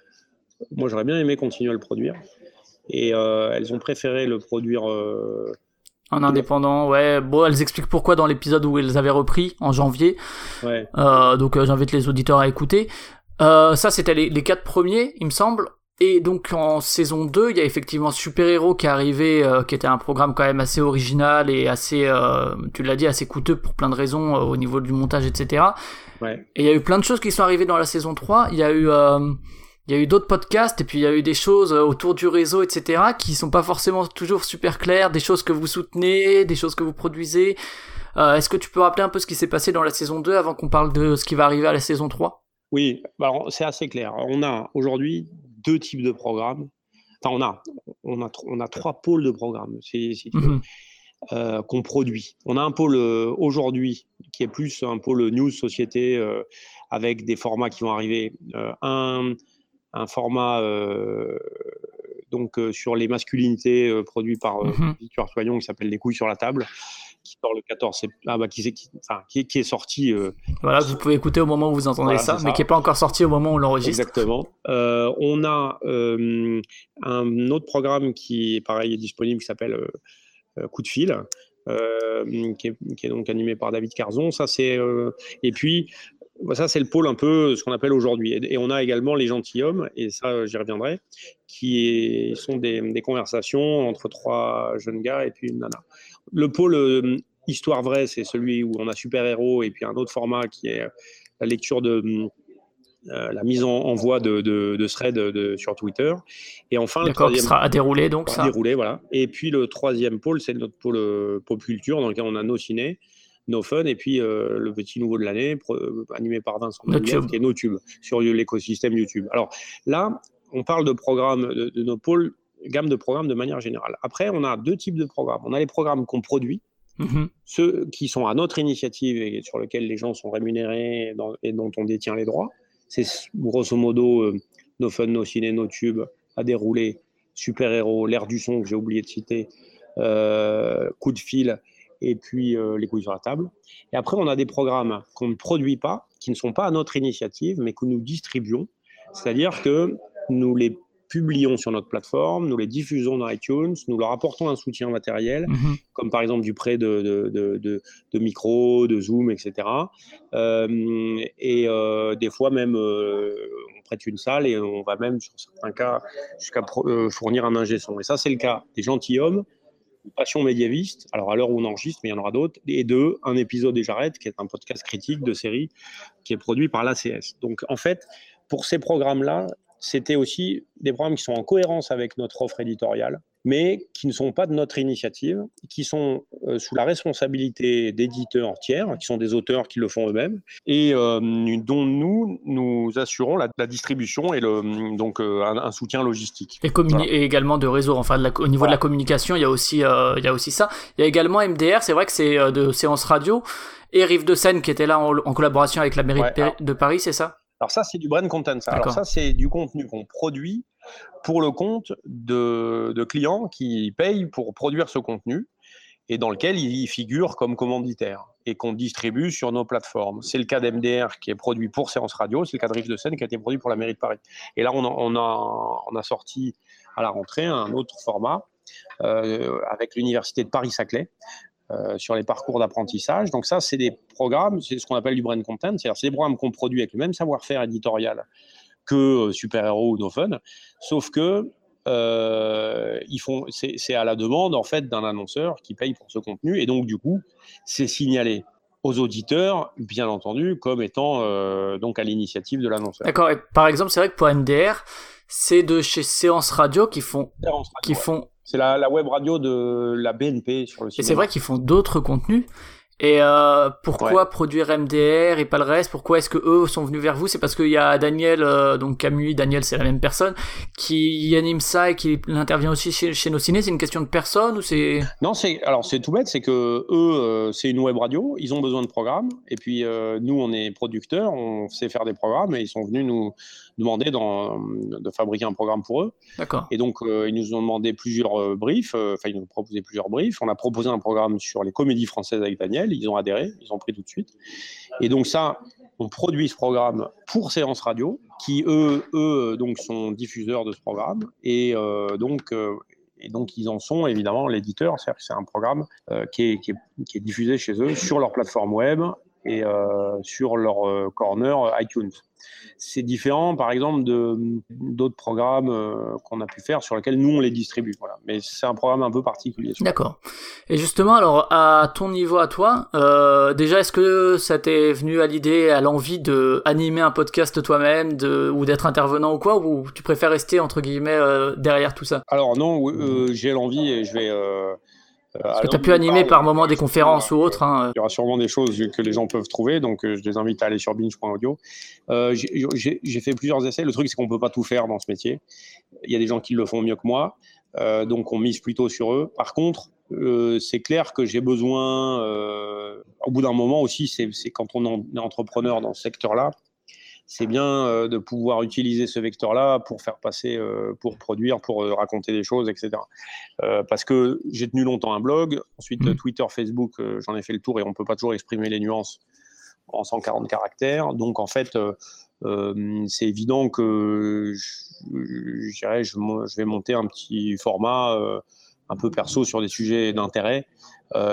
C: moi j'aurais bien aimé continuer à le produire, et elles ont préféré le produire
B: en indépendant, ouais. Bon, elles expliquent pourquoi dans l'épisode où elles avaient repris en janvier. Ouais. Euh, donc euh, j'invite les auditeurs à écouter. Euh, ça, c'était les, les, quatre premiers, il me semble. Et donc en saison 2, il y a effectivement Super Hero qui est arrivé, euh, qui était un programme quand même assez original et assez, euh, tu l'as dit, assez coûteux pour plein de raisons au niveau du montage, etc. Ouais. Et il y a eu plein de choses qui sont arrivées dans la saison 3. Il y a eu il y a eu d'autres podcasts et puis il y a eu des choses euh, autour du réseau, etc., qui sont pas forcément toujours super claires, des choses que vous soutenez, des choses que vous produisez. Euh, Est-ce que tu peux rappeler un peu ce qui s'est passé dans la saison 2 avant qu'on parle de ce qui va arriver à la saison 3
C: Oui, bah, c'est assez clair. On a aujourd'hui deux types de programmes. Enfin, on a, on a, on a trois pôles de programmes, si, si. Mhm. Euh, qu'on produit. On a un pôle euh, aujourd'hui qui est plus un pôle news société euh, avec des formats qui vont arriver. un, un format donc sur les masculinités produit par mm Victoire Soignon qui s'appelle Les couilles sur la table sort le 14 ah bah, qui, qui, enfin, qui, qui, est sorti.
B: Voilà, vous pouvez écouter au moment où vous entendez ça, mais qui n'est pas encore sorti au moment où on l'enregistre.
C: Exactement. on a un autre programme qui, pareil, est disponible qui s'appelle Coup de fil. qui, est, qui, est, donc animé par David Carzon. Ça, c'est et puis ça, c'est le pôle un peu ce qu'on appelle aujourd'hui. Et on a également les gentilshommes, et ça, j'y reviendrai, qui sont des, conversations entre trois jeunes gars et puis une nana. Le pôle euh, histoire vraie, c'est celui où on a super-héros, et puis un autre format qui est la lecture de. Euh, la mise en, voix de, de, de thread sur Twitter. Et enfin,
B: le troisième. sera à dérouler donc
C: ça. À dérouler, voilà. Et puis le troisième pôle, c'est notre pôle euh, pop culture, dans lequel on a nos ciné, No Fun, et puis euh, le petit nouveau de l'année, euh, animé par Vincent
B: Notube. qui
C: est NoTube, sur l'écosystème YouTube. Alors là, on parle de programmes, de, nos pôles, gamme de programmes de manière générale. Après, on a deux types de programmes. On a les programmes qu'on produit, mm-hmm. ceux qui sont à notre initiative et sur lesquels les gens sont rémunérés et dont on détient les droits. C'est grosso modo euh, No Fun, No Ciné, No Tube, à dérouler, Super Héros, L'air du son que j'ai oublié de citer, Coup de fil et puis euh, les couilles sur la table. Et après, on a des programmes qu'on ne produit pas, qui ne sont pas à notre initiative, mais que nous distribuons. C'est-à-dire que nous les publions sur notre plateforme, nous les diffusons dans iTunes, nous leur apportons un soutien matériel, mhm. comme par exemple du prêt de, de, de, de, micro, de Zoom, etc. Euh, et euh, des fois même, on prête une salle et on va même, sur certains cas, jusqu'à fournir un ingé son. Et ça, c'est le cas des gentilshommes passion médiéviste. Alors à l'heure où on enregistre, mais il y en aura d'autres. Et deux, un épisode et j'arrête, qui est un podcast critique de série qui est produit par l'ACS. Donc en fait, pour ces programmes-là, c'était aussi des programmes qui sont en cohérence avec notre offre éditoriale, mais qui ne sont pas de notre initiative, qui sont euh, sous la responsabilité d'éditeurs tiers, qui sont des auteurs qui le font eux-mêmes, et euh, dont nous, nous assurons la, distribution et le, donc euh, un, soutien logistique.
B: Et, et, également de réseau, enfin au niveau de la communication, il y, a aussi, il y a aussi ça. Il y a également MDR, c'est vrai que c'est de séance radio, et Rive de Seine qui était là en, collaboration avec la mairie de Paris, c'est ça?
C: Alors ça, c'est du brand content. Ça. Alors ça, c'est du contenu qu'on produit pour le compte de, clients qui payent pour produire ce contenu et dans lequel il figure comme commanditaire et qu'on distribue sur nos plateformes. C'est le cas d'MDR qui est produit pour Séance Radio, c'est le cas de Rive de Seine qui a été produit pour la mairie de Paris. Et là, on a, on a, sorti à la rentrée un autre format euh, avec l'université de Paris-Saclay, euh, sur les parcours d'apprentissage. Donc ça, c'est des programmes, c'est ce qu'on appelle du brand content, c'est-à-dire c'est des programmes qu'on produit avec le même savoir-faire éditorial que euh, Super Héros ou No Fun, sauf que euh, ils font, c'est à la demande en fait d'un annonceur qui paye pour ce contenu et donc du coup, c'est signalé aux auditeurs, bien entendu, comme étant donc à l'initiative de l'annonceur.
B: D'accord. Et par exemple, c'est vrai que pour MDR, c'est de chez Séance Radio qui font, qui font
C: c'est la, web radio de la BNP sur le site.
B: Et c'est vrai qu'ils font d'autres contenus. Et euh, pourquoi produire MDR et pas le reste? Pourquoi est-ce que eux sont venus vers vous? C'est parce qu'il y a Daniel, euh, donc Camus, Daniel, c'est la même personne, qui anime ça et qui intervient aussi chez, chez nos ciné. C'est une question de personne ou c'est
C: Non, c'est alors c'est tout bête, c'est que eux, euh, c'est une web radio, ils ont besoin de programmes, et puis nous, on est producteurs, on sait faire des programmes, et ils sont venus nous demandé de fabriquer un programme pour eux.
B: D'accord.
C: Et donc, euh, ils nous ont demandé plusieurs euh, briefs, euh, enfin, ils nous ont proposé plusieurs briefs. On a proposé un programme sur les comédies françaises avec Daniel, ils ont adhéré, ils ont pris tout de suite. Et donc, ça, on produit ce programme pour Séance Radio, qui eux, eux donc, sont diffuseurs de ce programme. Et donc, et donc, ils en sont évidemment l'éditeur, c'est-à-dire que c'est un programme qui, est, qui, est, qui, est, diffusé chez eux sur leur plateforme web et sur leur corner iTunes. C'est différent, par exemple, de d'autres programmes euh, qu'on a pu faire sur lesquels nous on les distribue. Voilà. Mais c'est un programme un peu particulier.
B: D'accord. Et justement, alors à ton niveau, à toi, euh, déjà, est-ce que ça t'est venu à l'idée, à l'envie de animer un podcast toi-même, de ou d'être intervenant ou quoi, ou tu préfères rester entre guillemets euh, derrière tout ça?
C: Alors non, j'ai l'envie et je vais
B: est-ce que tu as pu animer par moment des conférences ou autres hein,
C: Il y aura sûrement des choses que les gens peuvent trouver, donc euh, je les invite à aller sur binge.audio. Euh, j'ai fait plusieurs essais. Le truc, c'est qu'on ne peut pas tout faire dans ce métier. Il y a des gens qui le font mieux que moi, euh, donc on mise plutôt sur eux. Par contre, c'est clair que j'ai besoin, au bout d'un moment aussi, c'est quand on est entrepreneur dans ce secteur-là, c'est bien euh, de pouvoir utiliser ce vecteur-là pour faire passer, euh, pour produire, pour euh, raconter des choses, etc. parce que j'ai tenu longtemps un blog, ensuite mmh. Twitter, Facebook, j'en ai fait le tour et on ne peut pas toujours exprimer les nuances en 140 caractères. Donc en fait, c'est évident que je, je, je, vais monter un petit format un peu perso sur des sujets d'intérêt,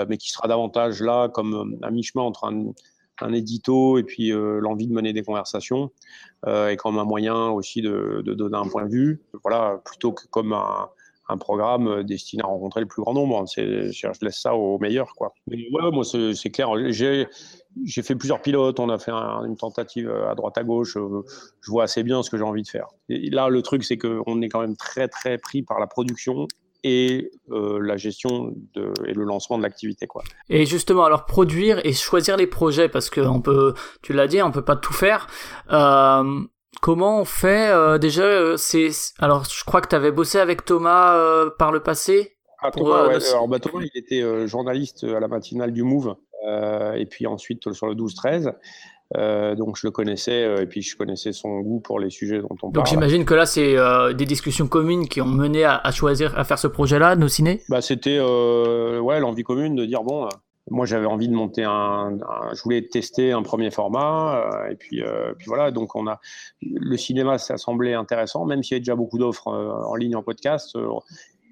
C: mais qui sera davantage là comme un mi-chemin entre un un édito et puis euh, l'envie de mener des conversations euh, et comme un moyen aussi de, donner un point de vue, voilà, plutôt que comme un, programme destiné à rencontrer le plus grand nombre. C'est, je laisse ça aux meilleurs, quoi. Mais ouais, moi c'est, clair. J'ai, j'ai fait plusieurs pilotes, on a fait une tentative à droite à gauche. Je vois assez bien ce que j'ai envie de faire. Là, le truc, c'est qu'on est quand même très très pris par la production et euh, la gestion de, et le lancement de l'activité quoi.
B: Et justement alors produire et choisir les projets parce que on peut tu l'as dit on peut pas tout faire euh, comment on fait euh, déjà c'est alors je crois que tu avais bossé avec Thomas par le passé?
C: Ah, Thomas, ouais. alors bah, Thomas il était journaliste à la matinale du Move et puis ensuite sur le 12-13 euh, donc je le connaissais euh, et puis je connaissais son goût pour les sujets dont on parle.
B: Donc j'imagine que là c'est euh, des discussions communes qui ont mené à, choisir à faire ce projet-là, nos ciné?
C: Bah c'était ouais l'envie commune de dire bon. moi, j'avais envie de monter un, Je voulais tester un premier format, et puis, puis voilà. Donc, on a le cinéma, ça semblait intéressant, même s'il y a déjà beaucoup d'offres en ligne en podcast.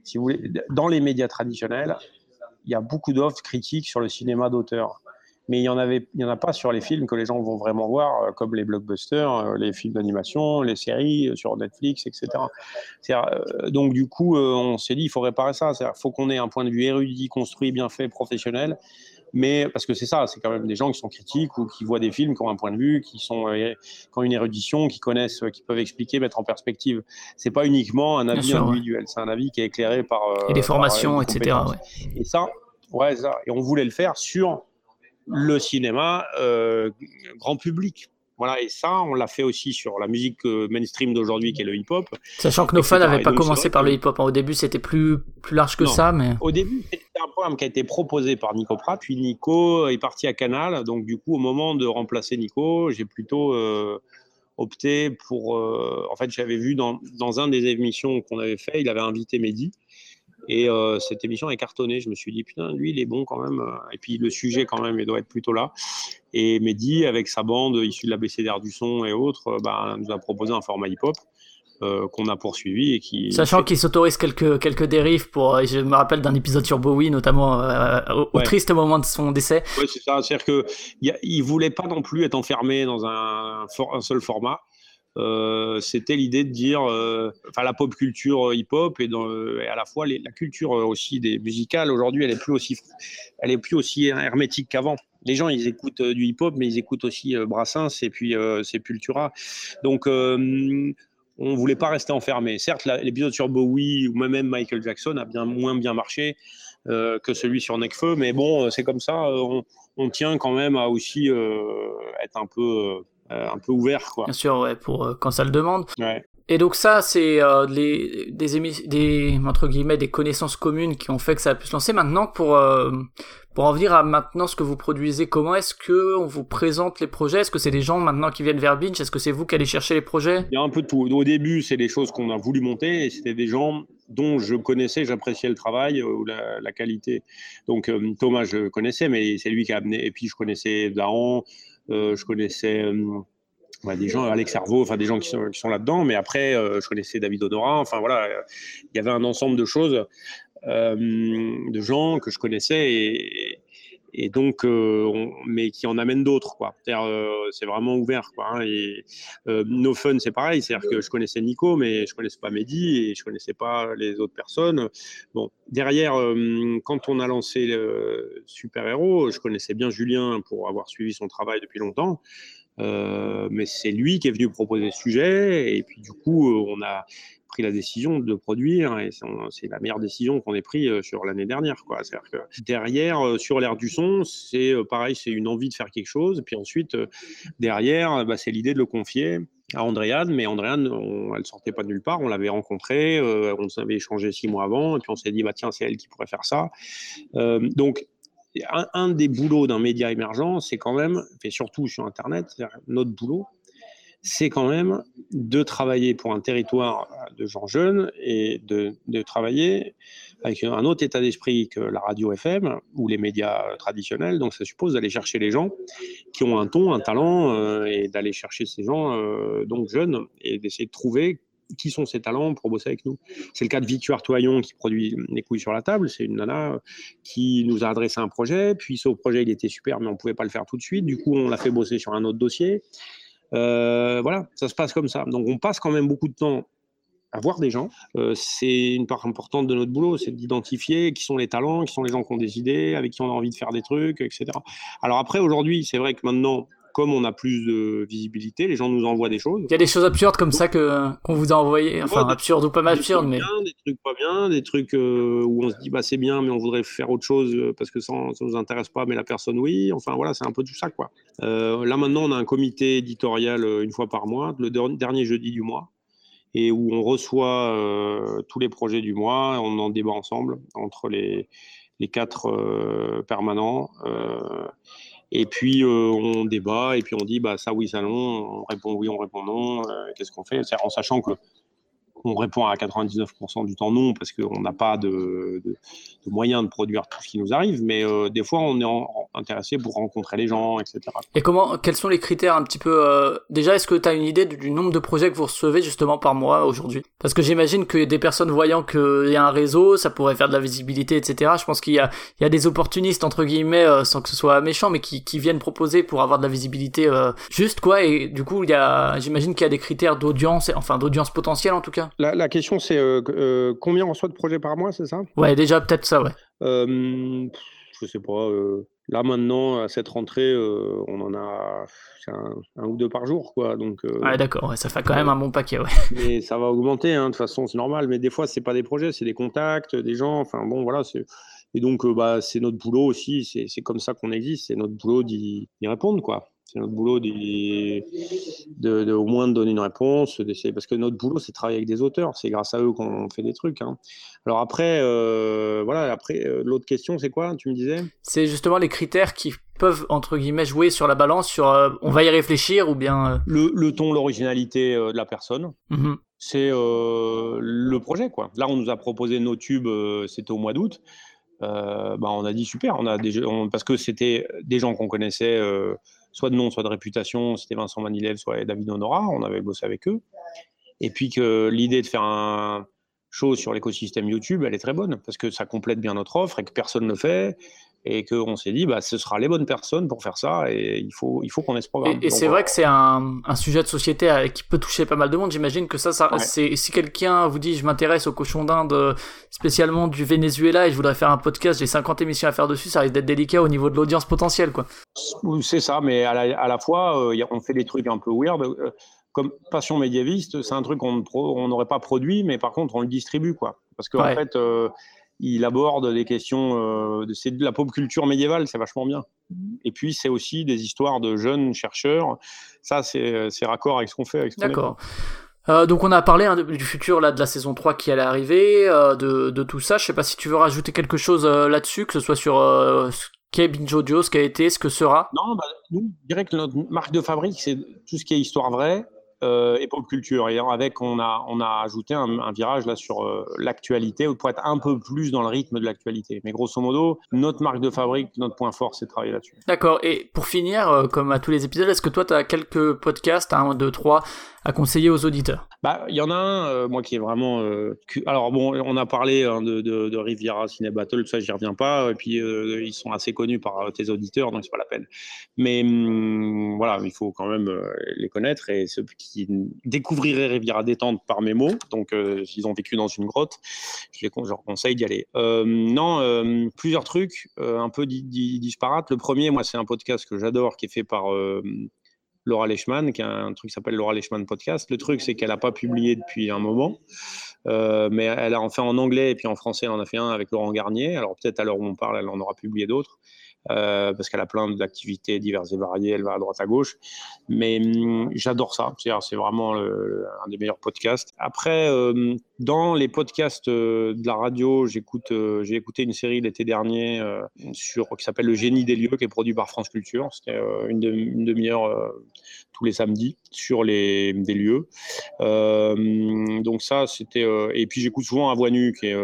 C: si vous voulez, dans les médias traditionnels, il y a beaucoup d'offres critiques sur le cinéma d'auteur. Mais il y en avait, il y en a pas sur les films que les gens vont vraiment voir, euh, comme les blockbusters, euh, les films d'animation, les séries sur Netflix, etc. donc du coup, on s'est dit, il faut réparer ça. Il faut qu'on ait un point de vue érudit, construit, bien fait, professionnel mais parce que c'est ça, c'est quand même des gens qui sont critiques ou qui voient des films, qui ont un point de vue, qui, sont, qui ont une érudition, qui connaissent, qui peuvent expliquer, mettre en perspective. C'est pas uniquement un avis individuel, c'est un avis qui est éclairé par.
B: et des formations, etc.
C: Et ça, ouais, ça, et on voulait le faire sur le cinéma euh, grand public. Voilà, et ça, on l'a fait aussi sur la musique euh, mainstream d'aujourd'hui, qui est le hip-hop.
B: Sachant que nos fans n'avaient pas commencé par le hip-hop. Hein. Au début, c'était plus, plus large que ça, mais...
C: Au début, c'était un programme qui a été proposé par Nico Pratt, puis Nico est parti à Canal. Donc, du coup, au moment de remplacer Nico, j'ai plutôt euh, opté pour... en fait, j'avais vu dans, dans un des émissions qu'on avait fait, il avait invité Mehdi. Et euh, cette émission est cartonnée. Je me suis dit, putain, lui, il est bon quand même. Et puis le sujet, quand même, il doit être plutôt là. Et Mehdi, avec sa bande issue de la BCDR du son et autres, euh, bah, nous a proposé un format hip-hop. Euh, qu'on a poursuivi et qui
B: sachant qu'il s'autorise quelques quelques dérives pour je me rappelle d'un épisode sur Bowie notamment au, triste moment de son décès
C: oui c'est ça c'est à dire que il voulait pas non plus être enfermé dans un, un seul format c'était l'idée de dire, euh, enfin la pop culture hip-hop et, à la fois la culture aussi des musicales aujourd'hui, elle est plus aussi, elle est plus aussi hermétique qu'avant. Les gens, ils écoutent euh, du hip-hop, mais ils écoutent aussi Brassens et puis Sepultura. Donc on voulait pas rester enfermé. Certes, l'épisode sur Bowie ou même Michael Jackson a bien moins bien marché que celui sur Necfeu, mais bon, c'est comme ça. On, tient quand même à aussi être un peu euh, un peu ouvert quoi.
B: Bien sûr, ouais, pour euh, quand ça le demande. Et donc ça, c'est euh, les, des, des entre guillemets des connaissances communes qui ont fait que ça a pu se lancer. Maintenant, pour euh, pour en venir à maintenant ce que vous produisez, comment est-ce que on vous présente les projets? Est-ce que c'est des gens maintenant qui viennent vers Binge? Est-ce que c'est vous qui allez chercher les projets?
C: Il y a un peu de tout. Au début, c'est des choses qu'on a voulu monter et c'était des gens dont je connaissais, j'appréciais le travail ou la, la, qualité. Donc Thomas, je connaissais, mais c'est lui qui a amené. Et puis je connaissais Dahan, euh, je connaissais euh, des gens, Alex Servo, enfin des gens qui sont, qui sont là-dedans, mais après, euh, je connaissais David Honora, enfin voilà, il y avait un ensemble de choses, de gens que je connaissais et, et donc, euh, mais qui en amène d'autres, quoi. Euh, c'est vraiment ouvert, quoi. Hein, et euh, Fun, c'est pareil, c'est-à-dire que je connaissais Nico, mais je connaissais pas Mehdi et je connaissais pas les autres personnes. Bon, derrière, quand on a lancé le Super Héros, je connaissais bien Julien pour avoir suivi son travail depuis longtemps. mais c'est lui qui est venu proposer ce sujet et puis du coup on a pris la décision de produire et c'est la meilleure décision qu'on ait prise euh, sur l'année dernière. Quoi. C'est-à-dire que derrière, euh, sur l'air du son, c'est euh, pareil, c'est une envie de faire quelque chose. Puis ensuite, derrière, bah, c'est l'idée de le confier à Andréane, mais Andréane, elle sortait pas de nulle part. On l'avait rencontrée, on s'avait échangé six mois avant, et puis on s'est dit, bah tiens, c'est elle qui pourrait faire ça. donc, un, un, des boulots d'un média émergent, c'est quand même, et surtout sur Internet, notre boulot, c'est quand même de travailler pour un territoire de gens jeunes et de, travailler avec un autre état d'esprit que la radio FM ou les médias traditionnels. Donc ça suppose d'aller chercher les gens qui ont un ton, un talent euh, et d'aller chercher ces gens euh, donc jeunes et d'essayer de trouver qui sont ces talents pour bosser avec nous. C'est le cas de Victoire Toyon qui produit Les couilles sur la table. C'est une nana qui nous a adressé un projet. Puis ce projet, il était super, mais on ne pouvait pas le faire tout de suite. Du coup, on l'a fait bosser sur un autre dossier. Euh, voilà, ça se passe comme ça. Donc on passe quand même beaucoup de temps à voir des gens. Euh, c'est une part importante de notre boulot, c'est d'identifier qui sont les talents, qui sont les gens qui ont des idées, avec qui on a envie de faire des trucs, etc. Alors après, aujourd'hui, c'est vrai que maintenant, comme on a plus de visibilité, les gens nous envoient des choses.
B: Il y a des choses absurdes comme ça que qu'on vous a envoyé, enfin absurdes ou pas mal absurdes, mais
C: des trucs pas bien, des trucs euh, où on se dit bah c'est bien, mais on voudrait faire autre chose euh, parce que ça, ça nous intéresse pas, mais la personne oui. Enfin voilà, c'est un peu tout ça quoi. Euh, là maintenant, on a un comité éditorial une fois par mois, le dernier jeudi du mois, et où on reçoit tous les projets du mois, on en débat ensemble entre les les quatre permanents. Et puis euh, on débat et puis on dit bah ça oui ça non, on répond oui, on répond non. Euh, qu'est-ce qu'on fait? En sachant que on répond à 99% du temps non, parce qu'on n'a pas de, moyens de produire tout ce qui nous arrive, mais euh, des fois on est intéressé pour rencontrer les gens, etc.
B: Et comment, quels sont les critères un petit peu euh, Déjà, est-ce que tu as une idée du, nombre de projets que vous recevez justement par mois aujourd'hui? Parce que j'imagine que des personnes voyant qu'il y a un réseau, ça pourrait faire de la visibilité, etc. Je pense qu'il y a, il y a des opportunistes entre guillemets, euh, sans que ce soit méchant, mais qui, qui viennent proposer pour avoir de la visibilité juste quoi. Et du coup, il y a, j'imagine qu'il y a des critères d'audience, enfin d'audience potentielle en tout cas.
C: La, question, c'est euh, euh, combien on reçoit de projets par mois, c'est ça?
B: Ouais, déjà peut-être ça, ouais.
C: Euh, je sais pas. là maintenant, à cette rentrée, on en a un, ou deux par jour, quoi. Donc.
B: ouais, d'accord. ça fait quand même un bon paquet, ouais.
C: Mais ça va augmenter, hein, de toute façon, c'est normal. Mais des fois, c'est pas des projets, c'est des contacts, des gens. Enfin bon, voilà. Et donc, bah, c'est notre boulot aussi. C'est comme ça qu'on existe. C'est notre boulot d'y répondre, quoi. C'est notre boulot de, de, au moins de donner une réponse, parce que notre boulot, c'est travailler avec des auteurs. C'est grâce à eux qu'on fait des trucs. Hein. Alors après, euh, voilà. Après, euh, l'autre question, c'est quoi Tu me disais?
B: C'est justement les critères qui peuvent entre guillemets jouer sur la balance. Sur, euh, on va y réfléchir ou bien
C: le, le, ton, l'originalité de la personne. Mmh c'est le projet, quoi. Là, on nous a proposé nos tubes. c'était au mois d'août. bah, on a dit super. On a des, parce que c'était des gens qu'on connaissait soit de nom, soit de réputation. C'était Vincent Manilev, soit David Honora. On avait bossé avec eux. Et puis que l'idée de faire un show sur l'écosystème YouTube, elle est très bonne parce que ça complète bien notre offre et que personne ne fait et qu'on s'est dit bah ce sera les bonnes personnes pour faire ça et il faut il faut qu'on ait ce programme.
B: Et, c'est vrai que c'est un, un, sujet de société euh, qui peut toucher pas mal de monde. J'imagine que ça, ça c'est si quelqu'un vous dit je m'intéresse au cochon d'Inde euh, spécialement du Venezuela et je voudrais faire un podcast, j'ai 50 émissions à faire dessus, ça risque d'être délicat au niveau de l'audience potentielle quoi.
C: C'est ça, mais à la, à la fois euh, on fait des trucs un peu weird. comme Passion médiéviste, c'est un truc qu'on n'aurait pas produit, mais par contre on le distribue quoi. Parce qu'en en fait il aborde des questions, euh, c'est de la pop culture médiévale, c'est vachement bien. Et puis c'est aussi des histoires de jeunes chercheurs. Ça, c'est raccord avec ce qu'on fait.
B: D'accord. Euh, donc on a parlé hein, du futur là de la saison 3 qui allait arriver, euh, de, de, tout ça. Je sais pas si tu veux rajouter quelque chose là-dessus, que ce soit sur ce qu'est Binge Audio, ce qu'a été, ce que sera.
C: Non, bah, nous, je dirais que notre marque de fabrique, c'est tout ce qui est histoire vraie, euh, et pop culture. Et avec, on a, on ajouté un, virage là sur euh, l'actualité pour être un peu plus dans le rythme de l'actualité. Mais grosso modo, notre marque de fabrique, notre point fort, c'est de travailler là-dessus.
B: D'accord. Et pour finir, euh, comme à tous les épisodes, est-ce que toi, tu as quelques podcasts, un, deux, trois, à conseiller aux auditeurs
C: Bah, il y en a un, euh, moi qui est vraiment. Euh, alors bon, on a parlé hein, de, Riviera Ciné Battle, ça j'y reviens pas. Et puis euh, ils sont assez connus par tes auditeurs, donc c'est pas la peine. Mais hum, voilà, il faut quand même les connaître et ceux qui découvriraient Riviera détente par mes mots, donc s'ils ont vécu dans une grotte, je, les, leur conseille d'y aller. non, plusieurs trucs un peu disparates. Le premier, moi, c'est un podcast que j'adore qui est fait par Laura Lechman, qui a un truc qui s'appelle Laura Lechman Podcast. Le truc, c'est qu'elle n'a pas publié depuis un moment, euh, mais elle a en fait en anglais et puis en français, elle en a fait un avec Laurent Garnier. Alors peut-être à l'heure où on parle, elle en aura publié d'autres. Euh, parce qu'elle a plein d'activités diverses et variées, elle va à droite à gauche. Mais hum, j'adore ça, c'est vraiment un des meilleurs podcasts. Après, euh, dans les podcasts euh, de la radio, j'écoute, j'ai écouté une série l'été dernier sur qui s'appelle Le génie des lieux, qui est produit par France Culture. C'était une, demi-heure tous les samedis sur les des lieux. donc ça, c'était. et puis j'écoute souvent à Voix Nue, qui est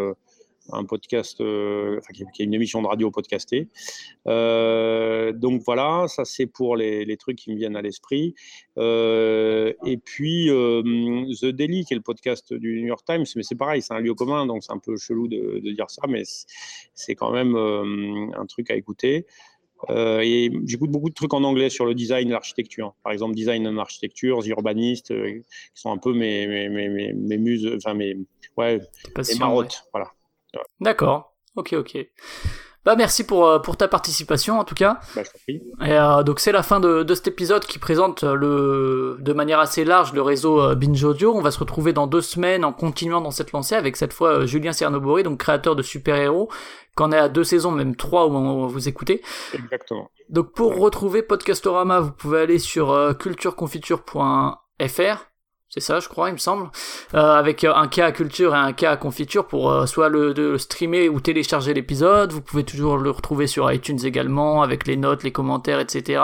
C: un podcast, euh, enfin, qui, est une émission de radio podcastée. Euh, donc voilà, ça c'est pour les, les, trucs qui me viennent à l'esprit. Euh, et puis The Daily, qui est le podcast du New York Times, mais c'est pareil, c'est un lieu commun, donc c'est un peu chelou de, de dire ça, mais c'est quand même un truc à écouter. et j'écoute beaucoup de trucs en anglais sur le design et l'architecture. Par exemple, design en architecture, The Urbanist, qui sont un peu mes, mes, mes, mes, muses, enfin mes, ouais, mes marottes. Voilà.
B: D'accord. Ok, ok. Bah merci pour, euh, pour ta participation en tout cas.
C: Bah, je prie.
B: Et euh, donc c'est la fin de, de, cet épisode qui présente le, de manière assez large le réseau euh, Binge Audio. On va se retrouver dans deux semaines en continuant dans cette lancée avec cette fois Julien Cernobori, donc créateur de super-héros, qu'on est à deux saisons, même trois au moment où vous écoutez.
C: Exactement.
B: Donc pour retrouver Podcastorama, vous pouvez aller sur cultureconfiture.fr c'est ça, je crois, il me semble, euh, avec euh, un cas à culture et un cas à confiture pour euh, soit le, de streamer ou télécharger l'épisode. Vous pouvez toujours le retrouver sur iTunes également, avec les notes, les commentaires, etc.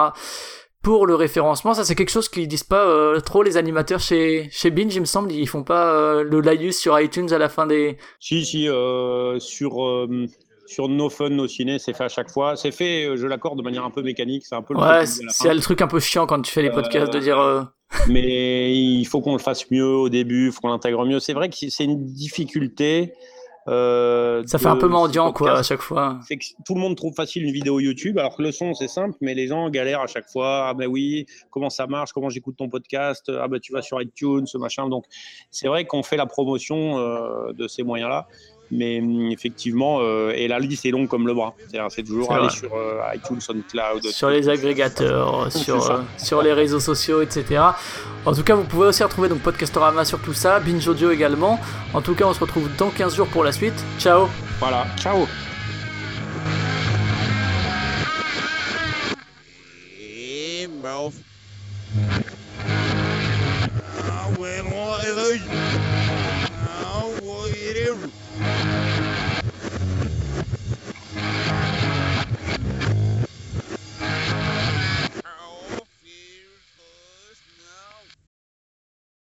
B: pour le référencement. Ça, c'est quelque chose qu'ils disent pas euh, trop les animateurs chez chez Binge, il me semble. Ils font pas le laïus sur iTunes à la fin des.
C: Si, si, sur sur No Fun, No Ciné, c'est fait à chaque fois. C'est fait, je l'accorde, de manière un peu mécanique. C'est un peu le
B: Ouais, c'est le truc un peu chiant quand tu fais les podcasts de dire. euh,
C: Mais il faut qu'on le fasse mieux au début, il faut qu'on l'intègre mieux. C'est vrai que c'est une difficulté. euh,
B: Ça fait un peu mendiant, quoi, à chaque fois.
C: c'est que tout le monde trouve facile une vidéo YouTube, alors que le son c'est simple, mais les gens galèrent à chaque fois. Ah ben oui, comment ça marche, comment j'écoute ton podcast, ah ben tu vas sur iTunes, ce machin. Donc c'est vrai qu'on fait la promotion euh, de ces moyens-là, mais hum, effectivement, euh, et la liste est longue comme le bras. C'est-à-dire, C'est toujours aller
B: vrai.
C: sur euh, iTunes, SoundCloud.
B: sur les agrégateurs, sur, euh, sur les réseaux sociaux, etc. En tout cas, vous pouvez aussi retrouver donc Podcastorama sur tout ça, Binge Audio également. En tout cas, on se retrouve dans 15 jours pour la suite. Ciao
C: Voilà, ciao.
A: Et. Ah, ouais,